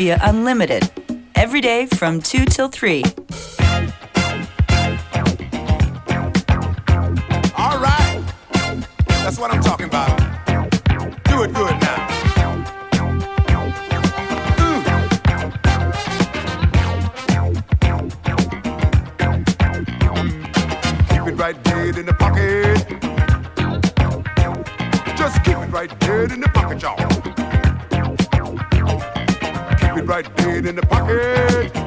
via Unlimited every day from 2 till 3. All right. That's what I'm talking about. right pain in the pocket.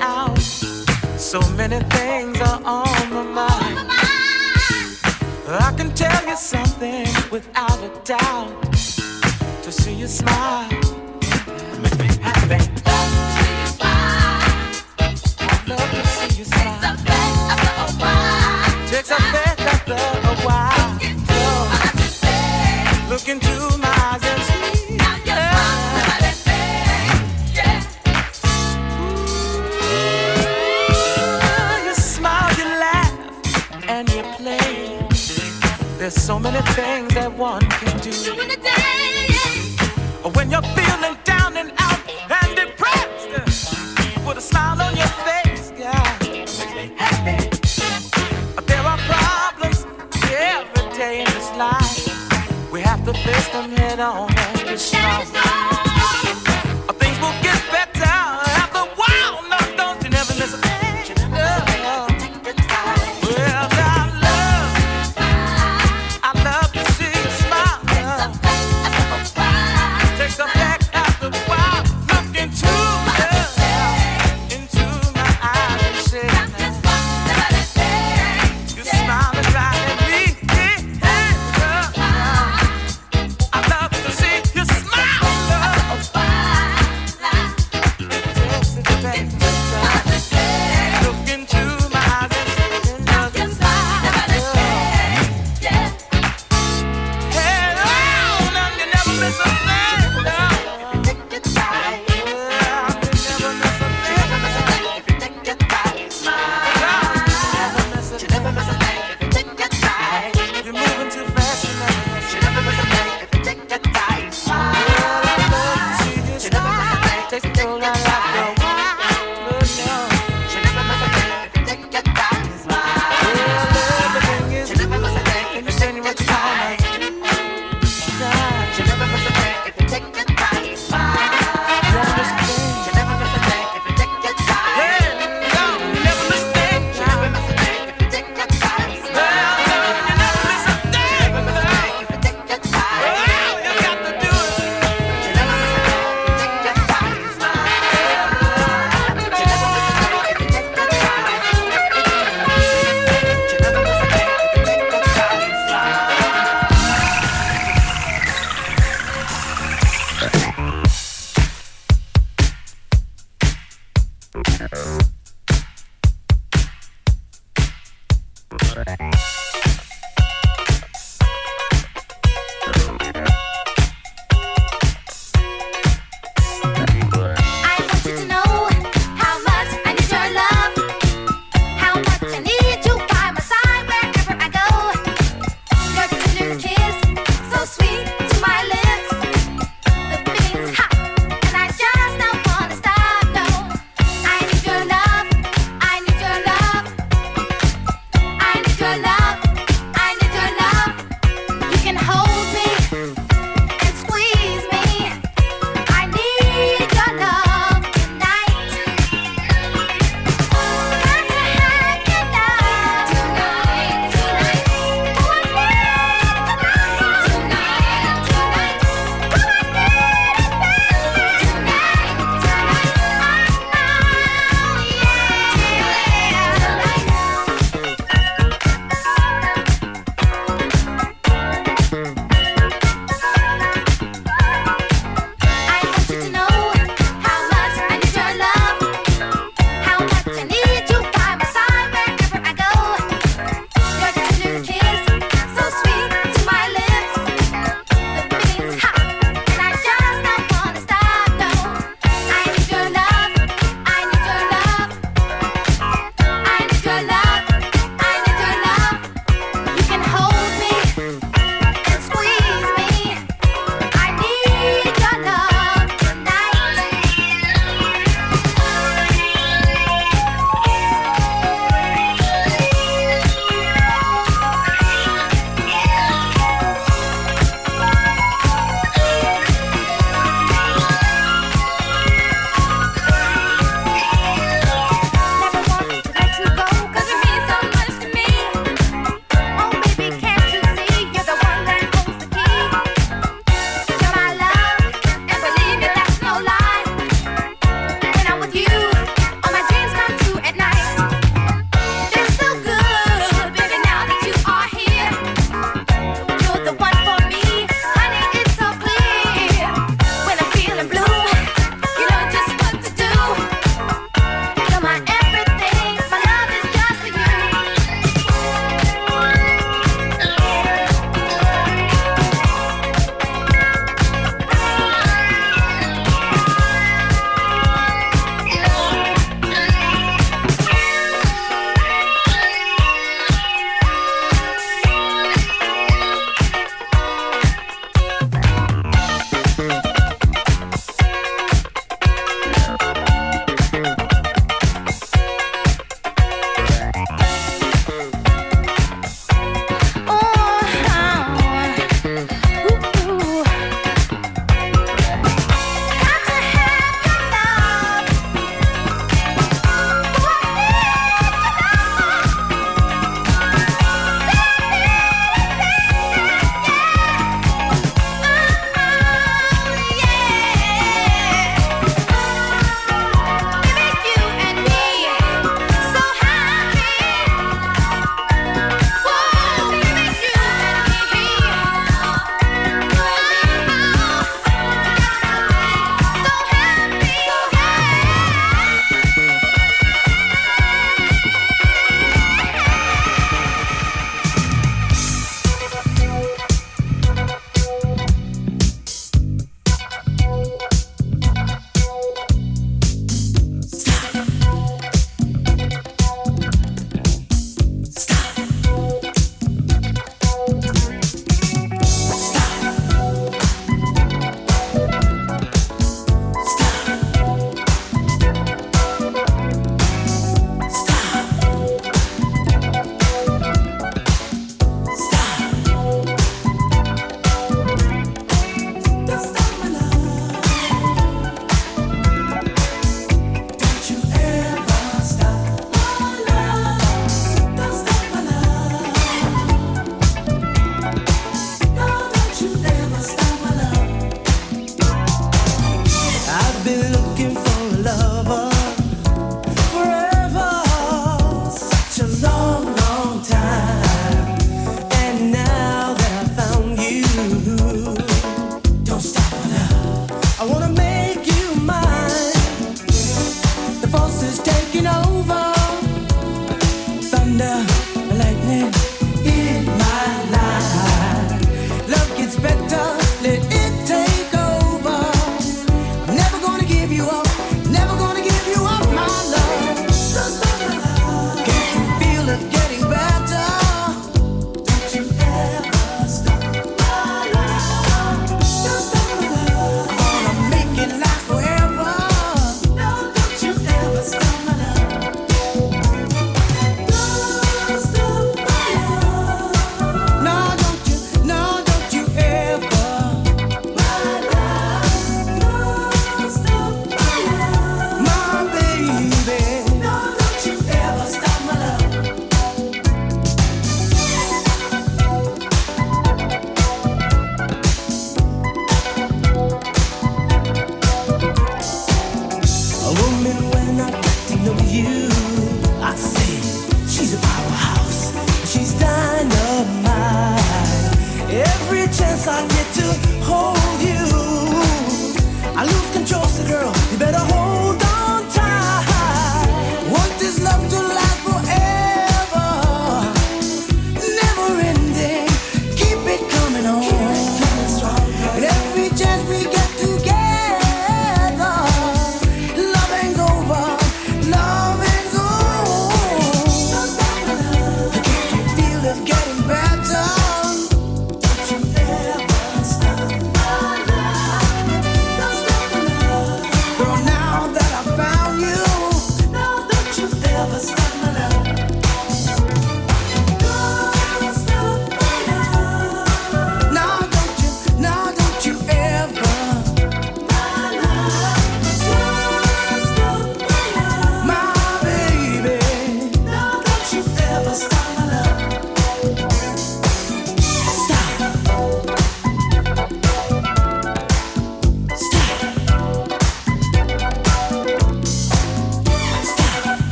out. So many things are on my mind. I can tell you something without a doubt. To see you smile one can do. When, yeah. when you're feeling down and out and depressed, put a smile on your face, yeah. Makes me happy. There are problems every day in this life. We have to face them head on.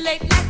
late night.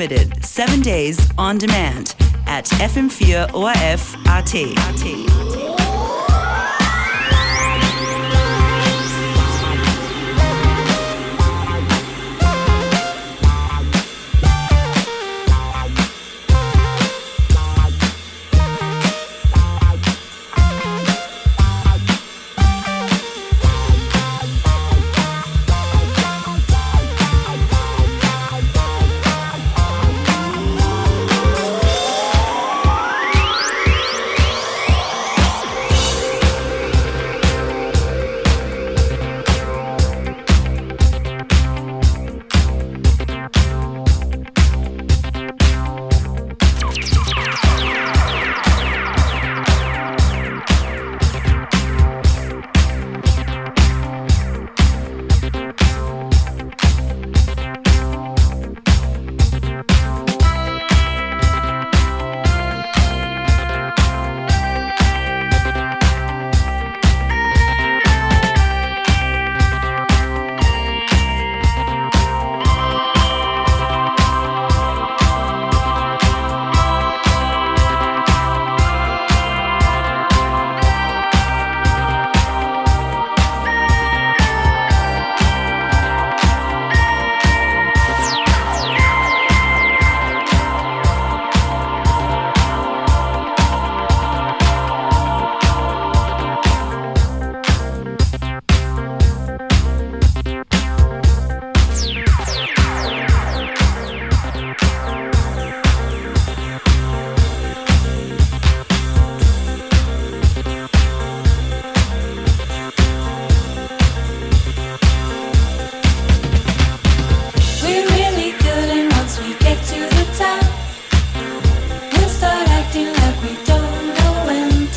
FM4 Unlimited, seven days on demand at FM4 ORF AT.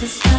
You